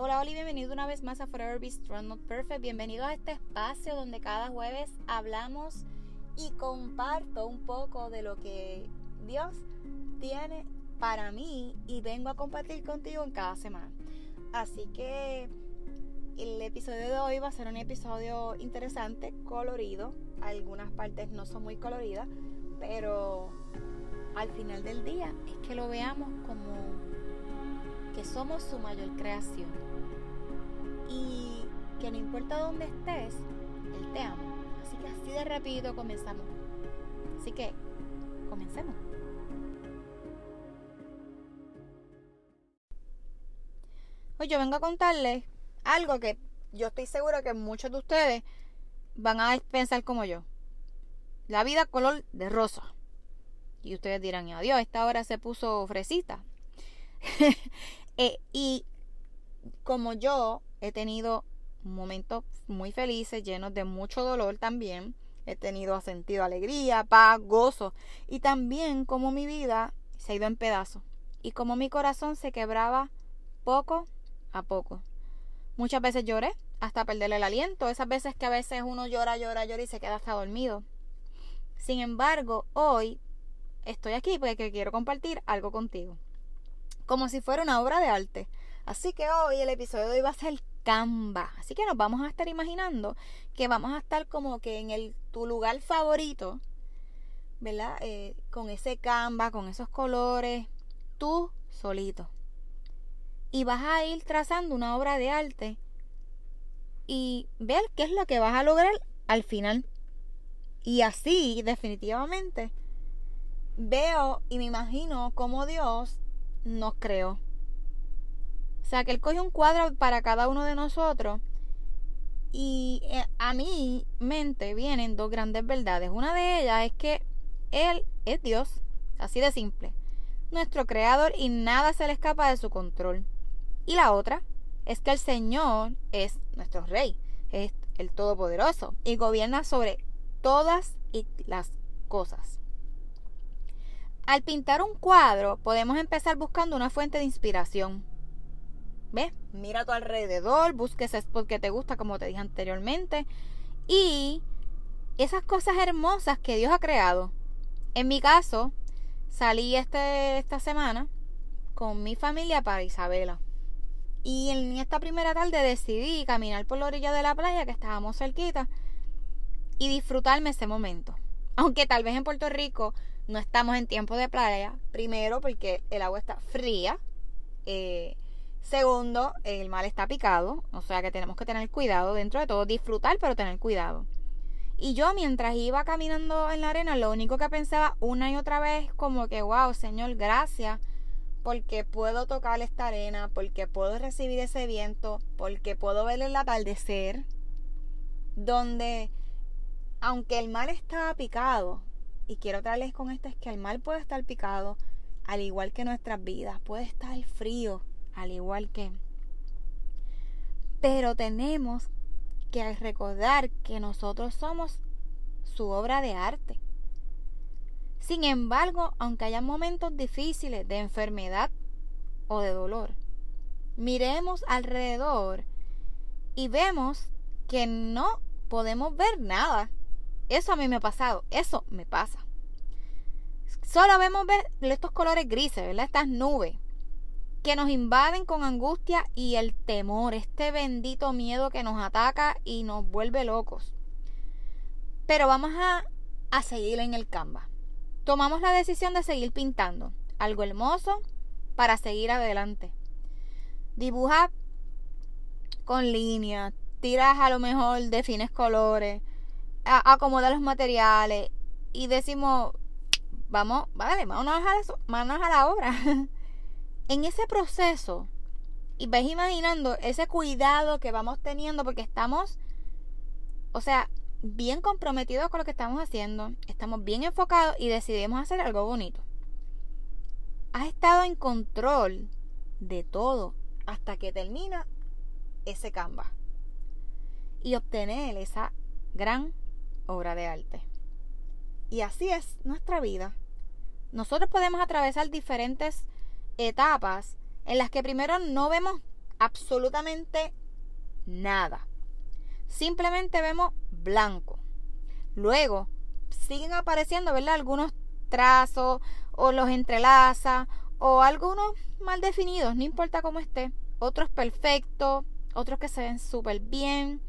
Hola, hola bienvenido una vez más a Forever Be Strong Not Perfect. Bienvenido a este espacio donde cada jueves hablamos y comparto un poco de lo que Dios tiene para mí y vengo a compartir contigo en cada semana. Así que el episodio de hoy va a ser un episodio interesante, colorido. Algunas partes no son muy coloridas, pero al final del día es que lo veamos como que somos su mayor creación y que no importa dónde estés, Él te ama. Así que así de rápido comenzamos. Así que comencemos. Hoy yo vengo a contarles algo que yo estoy seguro que muchos de ustedes van a pensar como yo. La vida color de rosa. Y ustedes dirán, adiós, esta hora se puso fresita. Eh, y como yo he tenido momentos muy felices, llenos de mucho dolor también. He tenido sentido alegría, paz, gozo. Y también como mi vida se ha ido en pedazos. Y como mi corazón se quebraba poco a poco. Muchas veces lloré hasta perder el aliento. Esas veces que a veces uno llora, llora, llora y se queda hasta dormido. Sin embargo, hoy estoy aquí porque quiero compartir algo contigo. Como si fuera una obra de arte. Así que hoy el episodio de hoy va a ser Canva. Así que nos vamos a estar imaginando que vamos a estar como que en el, tu lugar favorito, ¿verdad? Eh, con ese Canva, con esos colores, tú solito. Y vas a ir trazando una obra de arte y ver qué es lo que vas a lograr al final. Y así, definitivamente, veo y me imagino cómo Dios nos creó. O sea, que Él coge un cuadro para cada uno de nosotros. Y eh, a mi mente vienen dos grandes verdades. Una de ellas es que Él es Dios, así de simple, nuestro creador y nada se le escapa de su control. Y la otra es que el Señor es nuestro Rey, es el Todopoderoso y gobierna sobre todas las cosas. Al pintar un cuadro podemos empezar buscando una fuente de inspiración. ¿Ves? Mira a tu alrededor, busca ese spot que te gusta, como te dije anteriormente. Y esas cosas hermosas que Dios ha creado. En mi caso, salí este, esta semana con mi familia para Isabela. Y en esta primera tarde decidí caminar por la orilla de la playa, que estábamos cerquita, y disfrutarme ese momento. Aunque tal vez en Puerto Rico no estamos en tiempo de playa. Primero, porque el agua está fría. Eh, segundo, el mar está picado. O sea que tenemos que tener cuidado dentro de todo. Disfrutar, pero tener cuidado. Y yo mientras iba caminando en la arena, lo único que pensaba una y otra vez como que, wow, Señor, gracias. Porque puedo tocar esta arena, porque puedo recibir ese viento, porque puedo ver el atardecer. Donde, aunque el mar estaba picado, y quiero traerles con esto es que el mal puede estar picado, al igual que nuestras vidas, puede estar frío, al igual que... Pero tenemos que recordar que nosotros somos su obra de arte. Sin embargo, aunque haya momentos difíciles de enfermedad o de dolor, miremos alrededor y vemos que no podemos ver nada. Eso a mí me ha pasado, eso me pasa. Solo vemos ver estos colores grises, ¿verdad? Estas nubes que nos invaden con angustia y el temor, este bendito miedo que nos ataca y nos vuelve locos. Pero vamos a, a seguir en el Canva. Tomamos la decisión de seguir pintando algo hermoso para seguir adelante. Dibuja con líneas, tiras a lo mejor, defines colores, acomoda los materiales y decimos, vamos, vale, manos a la, manos a la obra. en ese proceso, y ves imaginando ese cuidado que vamos teniendo porque estamos, o sea, bien comprometidos con lo que estamos haciendo, estamos bien enfocados y decidimos hacer algo bonito. Has estado en control de todo hasta que termina ese Canva y obtener esa gran obra de arte. Y así es nuestra vida. Nosotros podemos atravesar diferentes etapas en las que primero no vemos absolutamente nada. Simplemente vemos blanco. Luego siguen apareciendo, ¿verdad? Algunos trazos o los entrelaza o algunos mal definidos, no importa cómo esté. Otros perfectos, otros que se ven súper bien.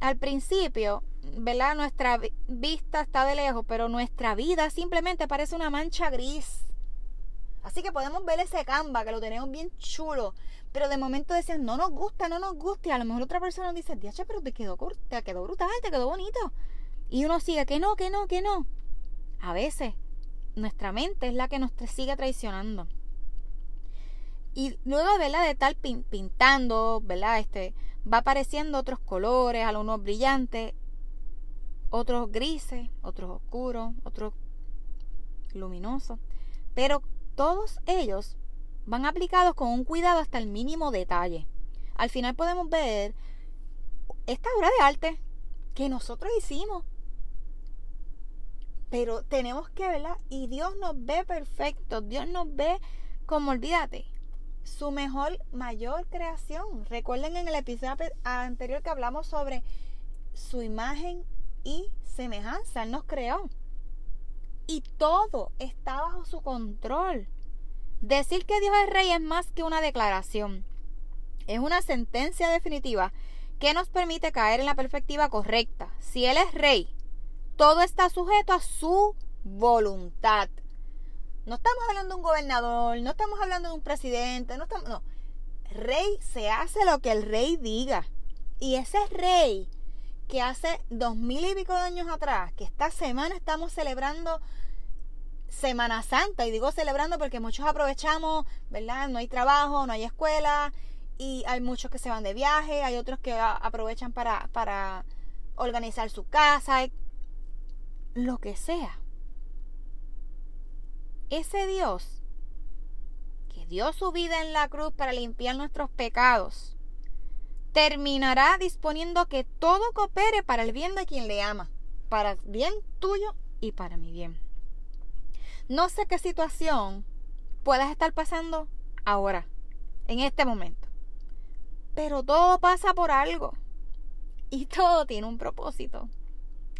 Al principio, ¿verdad? Nuestra vista está de lejos, pero nuestra vida simplemente parece una mancha gris. Así que podemos ver ese Canva, que lo tenemos bien chulo. Pero de momento decían, no nos gusta, no nos gusta. Y a lo mejor otra persona dice, diache, pero te quedó, te quedó brutal, te quedó bonito. Y uno sigue, que no, que no, que no. A veces nuestra mente es la que nos sigue traicionando. Y luego, ¿verdad? De estar pintando, ¿verdad? Este, va apareciendo otros colores, algunos brillantes, otros grises, otros oscuros, otros luminosos. Pero todos ellos van aplicados con un cuidado hasta el mínimo detalle. Al final podemos ver esta obra de arte que nosotros hicimos. Pero tenemos que verla y Dios nos ve perfecto. Dios nos ve como, olvídate, su mejor, mayor creación. Recuerden en el episodio anterior que hablamos sobre su imagen y semejanza. Él nos creó. Y todo está bajo su control. Decir que Dios es rey es más que una declaración. Es una sentencia definitiva que nos permite caer en la perspectiva correcta. Si Él es rey, todo está sujeto a su voluntad. No estamos hablando de un gobernador, no estamos hablando de un presidente, no estamos, no. Rey se hace lo que el rey diga. Y ese rey que hace dos mil y pico de años atrás, que esta semana estamos celebrando Semana Santa, y digo celebrando porque muchos aprovechamos, ¿verdad? No hay trabajo, no hay escuela, y hay muchos que se van de viaje, hay otros que aprovechan para, para organizar su casa, lo que sea ese Dios que dio su vida en la cruz para limpiar nuestros pecados, terminará disponiendo que todo coopere para el bien de quien le ama, para el bien tuyo y para mi bien. No sé qué situación puedas estar pasando ahora, en este momento, pero todo pasa por algo y todo tiene un propósito.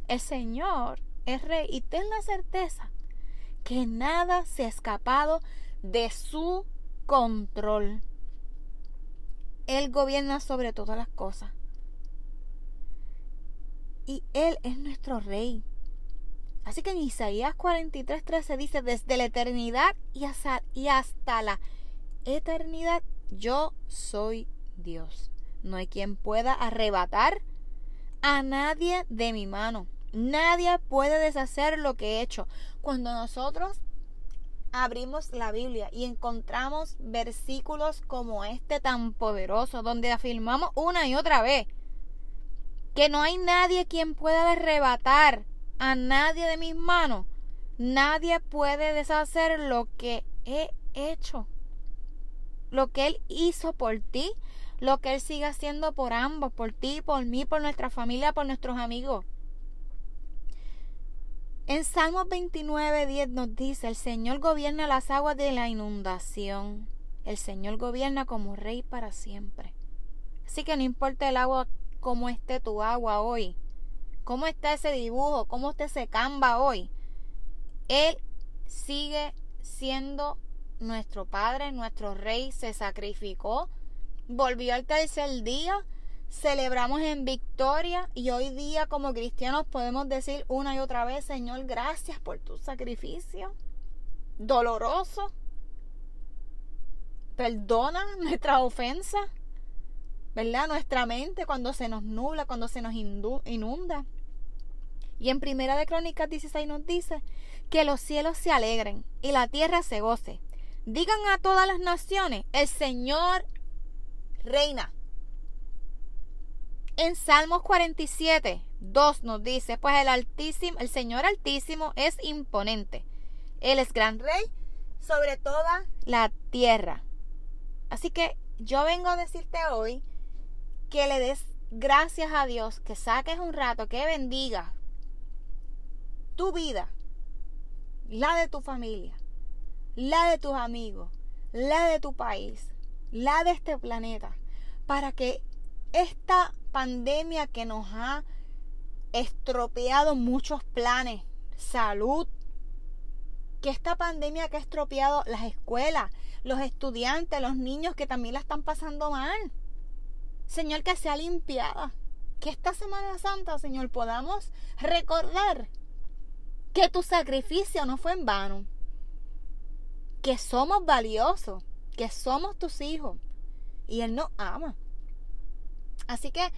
El Señor es rey y ten la certeza que nada se ha escapado de su control. Él gobierna sobre todas las cosas. Y Él es nuestro rey. Así que en Isaías 43:13 dice, desde la eternidad y hasta, y hasta la eternidad, yo soy Dios. No hay quien pueda arrebatar a nadie de mi mano. Nadie puede deshacer lo que he hecho. Cuando nosotros abrimos la Biblia y encontramos versículos como este tan poderoso, donde afirmamos una y otra vez que no hay nadie quien pueda arrebatar a nadie de mis manos, nadie puede deshacer lo que he hecho, lo que Él hizo por ti, lo que Él sigue haciendo por ambos, por ti, por mí, por nuestra familia, por nuestros amigos. En Salmos 29, 10 nos dice, el Señor gobierna las aguas de la inundación. El Señor gobierna como rey para siempre. Así que no importa el agua, cómo esté tu agua hoy, cómo está ese dibujo, cómo esté ese camba hoy. Él sigue siendo nuestro Padre, nuestro Rey, se sacrificó, volvió al tercer día celebramos en victoria y hoy día como cristianos podemos decir una y otra vez, Señor, gracias por tu sacrificio doloroso. Perdona nuestra ofensa, ¿verdad? Nuestra mente cuando se nos nubla, cuando se nos inunda. Y en Primera de Crónicas 16 nos dice que los cielos se alegren y la tierra se goce. Digan a todas las naciones, el Señor reina. En Salmos 47, 2 nos dice, pues el Altísimo, el Señor Altísimo es imponente. Él es gran rey sobre toda la tierra. Así que yo vengo a decirte hoy que le des gracias a Dios, que saques un rato, que bendiga tu vida, la de tu familia, la de tus amigos, la de tu país, la de este planeta, para que esta pandemia que nos ha estropeado muchos planes, salud, que esta pandemia que ha estropeado las escuelas, los estudiantes, los niños que también la están pasando mal. Señor, que sea limpiada. Que esta Semana Santa, Señor, podamos recordar que tu sacrificio no fue en vano. Que somos valiosos, que somos tus hijos. Y Él nos ama. Así que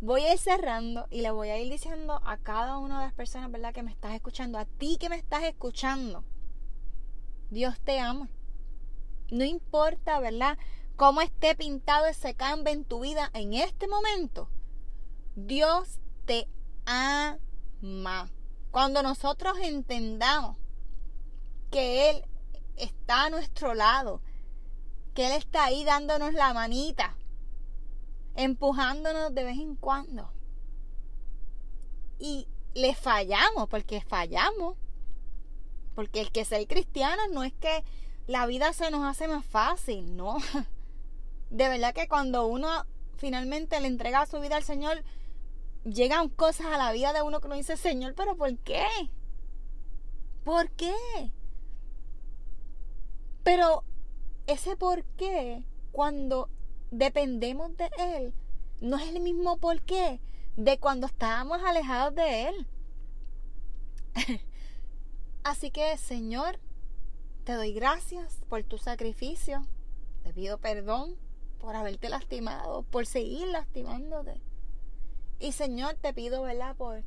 voy a ir cerrando y le voy a ir diciendo a cada una de las personas, ¿verdad? Que me estás escuchando, a ti que me estás escuchando. Dios te ama. No importa, ¿verdad? Cómo esté pintado ese cambio en tu vida en este momento. Dios te ama. Cuando nosotros entendamos que Él está a nuestro lado, que Él está ahí dándonos la manita, empujándonos de vez en cuando. Y le fallamos, porque fallamos. Porque el que ser cristiano no es que la vida se nos hace más fácil, no. De verdad que cuando uno finalmente le entrega su vida al Señor, llegan cosas a la vida de uno que uno dice, Señor, pero ¿por qué? ¿Por qué? Pero ese por qué, cuando dependemos de Él, no es el mismo por qué de cuando estábamos alejados de Él. Así que, Señor, te doy gracias por tu sacrificio. Te pido perdón por haberte lastimado, por seguir lastimándote. Y Señor, te pido, ¿verdad? Por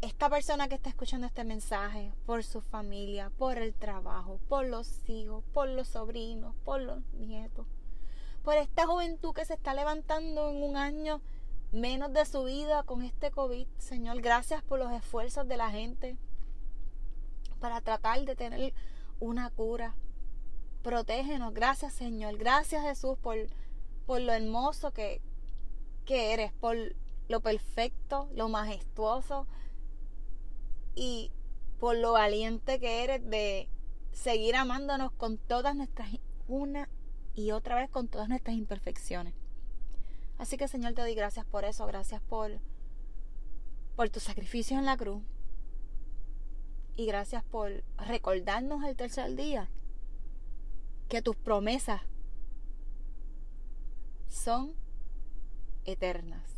esta persona que está escuchando este mensaje, por su familia, por el trabajo, por los hijos, por los sobrinos, por los nietos por esta juventud que se está levantando en un año menos de su vida con este COVID. Señor, gracias por los esfuerzos de la gente para tratar de tener una cura. Protégenos. Gracias, Señor. Gracias, Jesús, por, por lo hermoso que, que eres, por lo perfecto, lo majestuoso y por lo valiente que eres de seguir amándonos con todas nuestras una y otra vez con todas nuestras imperfecciones. Así que Señor te doy gracias por eso, gracias por, por tu sacrificio en la cruz y gracias por recordarnos el tercer día que tus promesas son eternas.